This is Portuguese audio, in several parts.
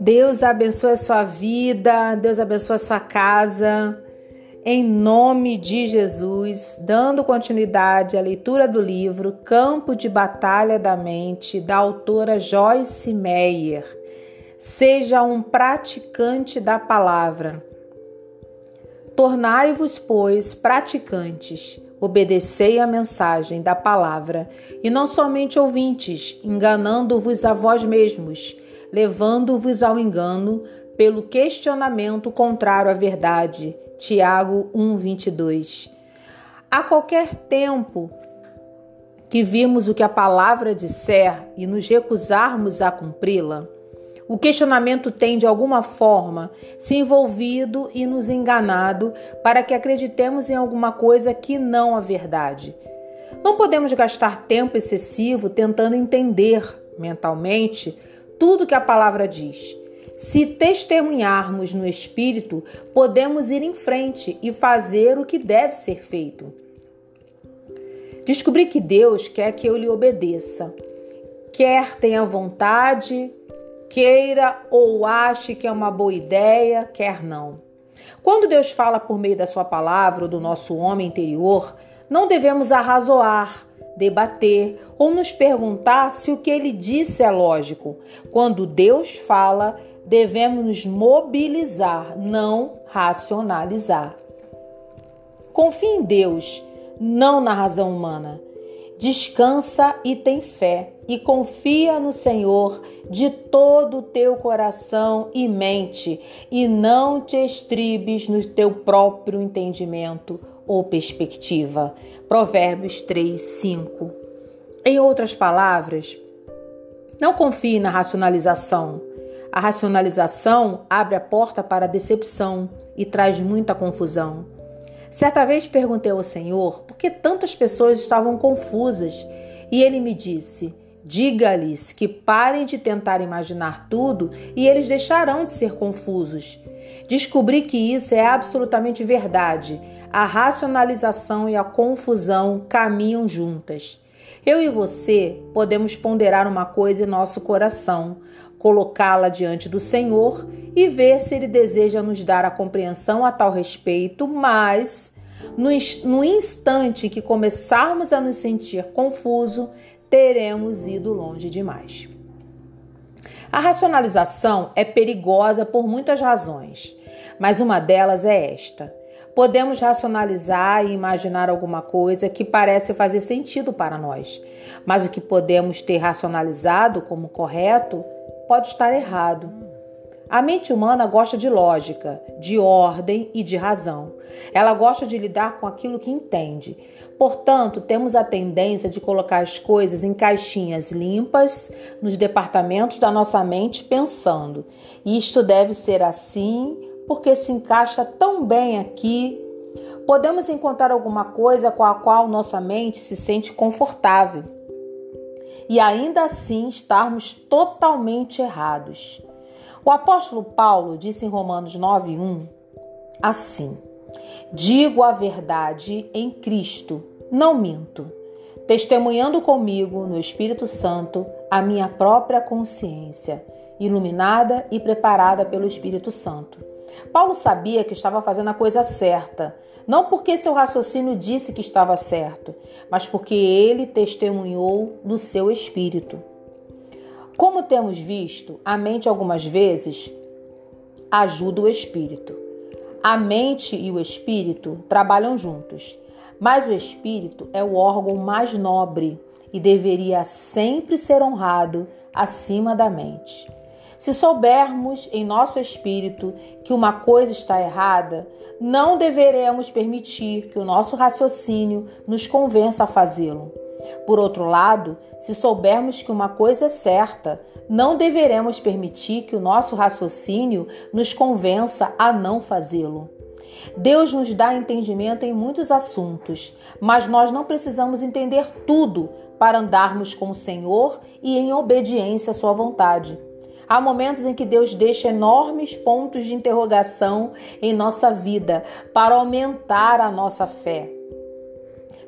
Deus abençoe a sua vida, Deus abençoe a sua casa. Em nome de Jesus, dando continuidade à leitura do livro Campo de Batalha da Mente, da autora Joyce Meyer. Seja um praticante da palavra. Tornai-vos, pois, praticantes. Obedecei a mensagem da palavra, e não somente ouvintes, enganando-vos a vós mesmos levando-vos ao engano pelo questionamento contrário à verdade. Tiago 1:22. A qualquer tempo que vimos o que a palavra disser e nos recusarmos a cumpri-la, o questionamento tem, de alguma forma, se envolvido e nos enganado para que acreditemos em alguma coisa que não a verdade. Não podemos gastar tempo excessivo tentando entender mentalmente tudo que a palavra diz. Se testemunharmos no Espírito, podemos ir em frente e fazer o que deve ser feito. Descobri que Deus quer que eu lhe obedeça. Quer tenha vontade, queira ou ache que é uma boa ideia, quer não. Quando Deus fala por meio da sua palavra ou do nosso homem interior, não devemos arrazoar, debater ou nos perguntar se o que ele disse é lógico. Quando Deus fala, devemos nos mobilizar, não racionalizar. Confie em Deus, não na razão humana. Descansa e tem fé, e confia no Senhor de todo o teu coração e mente, e não te estribes no teu próprio entendimento ou perspectiva. Provérbios 3, 5. Em outras palavras, não confie na racionalização. A racionalização abre a porta para a decepção e traz muita confusão. Certa vez perguntei ao Senhor por que tantas pessoas estavam confusas e ele me disse: Diga-lhes que parem de tentar imaginar tudo e eles deixarão de ser confusos. Descobri que isso é absolutamente verdade. A racionalização e a confusão caminham juntas. Eu e você podemos ponderar uma coisa em nosso coração, colocá-la diante do Senhor e ver se Ele deseja nos dar a compreensão a tal respeito, mas no, instante que começarmos a nos sentir confuso, teremos ido longe demais. A racionalização é perigosa por muitas razões, mas uma delas é esta. Podemos racionalizar e imaginar alguma coisa que parece fazer sentido para nós, mas o que podemos ter racionalizado como correto pode estar errado. A mente humana gosta de lógica, de ordem e de razão. Ela gosta de lidar com aquilo que entende. Portanto, temos a tendência de colocar as coisas em caixinhas limpas nos departamentos da nossa mente, pensando: isto deve ser assim porque se encaixa tão bem aqui. Podemos encontrar alguma coisa com a qual nossa mente se sente confortável e ainda assim estarmos totalmente errados. O apóstolo Paulo disse em Romanos 9:1 assim: Digo a verdade em Cristo, não minto, testemunhando comigo no Espírito Santo a minha própria consciência, iluminada e preparada pelo Espírito Santo. Paulo sabia que estava fazendo a coisa certa, não porque seu raciocínio disse que estava certo, mas porque ele testemunhou no seu espírito. Como temos visto, a mente algumas vezes ajuda o espírito. A mente e o espírito trabalham juntos, mas o espírito é o órgão mais nobre e deveria sempre ser honrado acima da mente. Se soubermos em nosso espírito que uma coisa está errada, não deveremos permitir que o nosso raciocínio nos convença a fazê-lo. Por outro lado, se soubermos que uma coisa é certa, não deveremos permitir que o nosso raciocínio nos convença a não fazê-lo. Deus nos dá entendimento em muitos assuntos, mas nós não precisamos entender tudo para andarmos com o Senhor e em obediência à Sua vontade. Há momentos em que Deus deixa enormes pontos de interrogação em nossa vida para aumentar a nossa fé.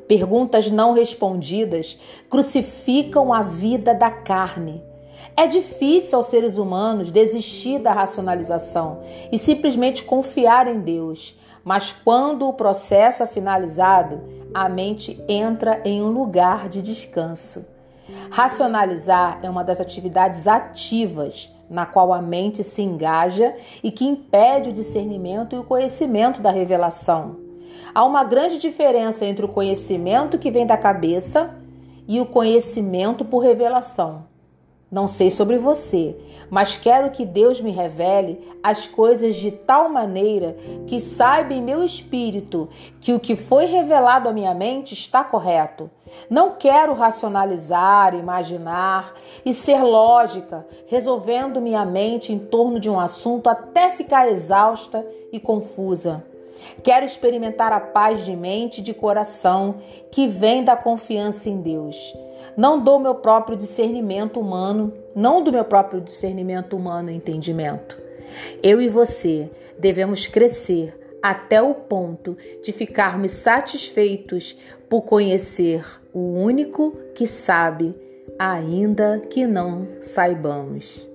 Perguntas não respondidas crucificam a vida da carne. É difícil aos seres humanos desistir da racionalização e simplesmente confiar em Deus, mas quando o processo é finalizado, a mente entra em um lugar de descanso. Racionalizar é uma das atividades ativas na qual a mente se engaja e que impede o discernimento e o conhecimento da revelação. Há uma grande diferença entre o conhecimento que vem da cabeça e o conhecimento por revelação. Não sei sobre você, mas quero que Deus me revele as coisas de tal maneira que saiba em meu espírito que o que foi revelado à minha mente está correto. Não quero racionalizar, imaginar e ser lógica, resolvendo minha mente em torno de um assunto até ficar exausta e confusa. Quero experimentar a paz de mente e de coração que vem da confiança em Deus. Não dou meu próprio discernimento humano, não do meu próprio discernimento humano entendimento. Eu e você devemos crescer até o ponto de ficarmos satisfeitos por conhecer o único que sabe, ainda que não saibamos.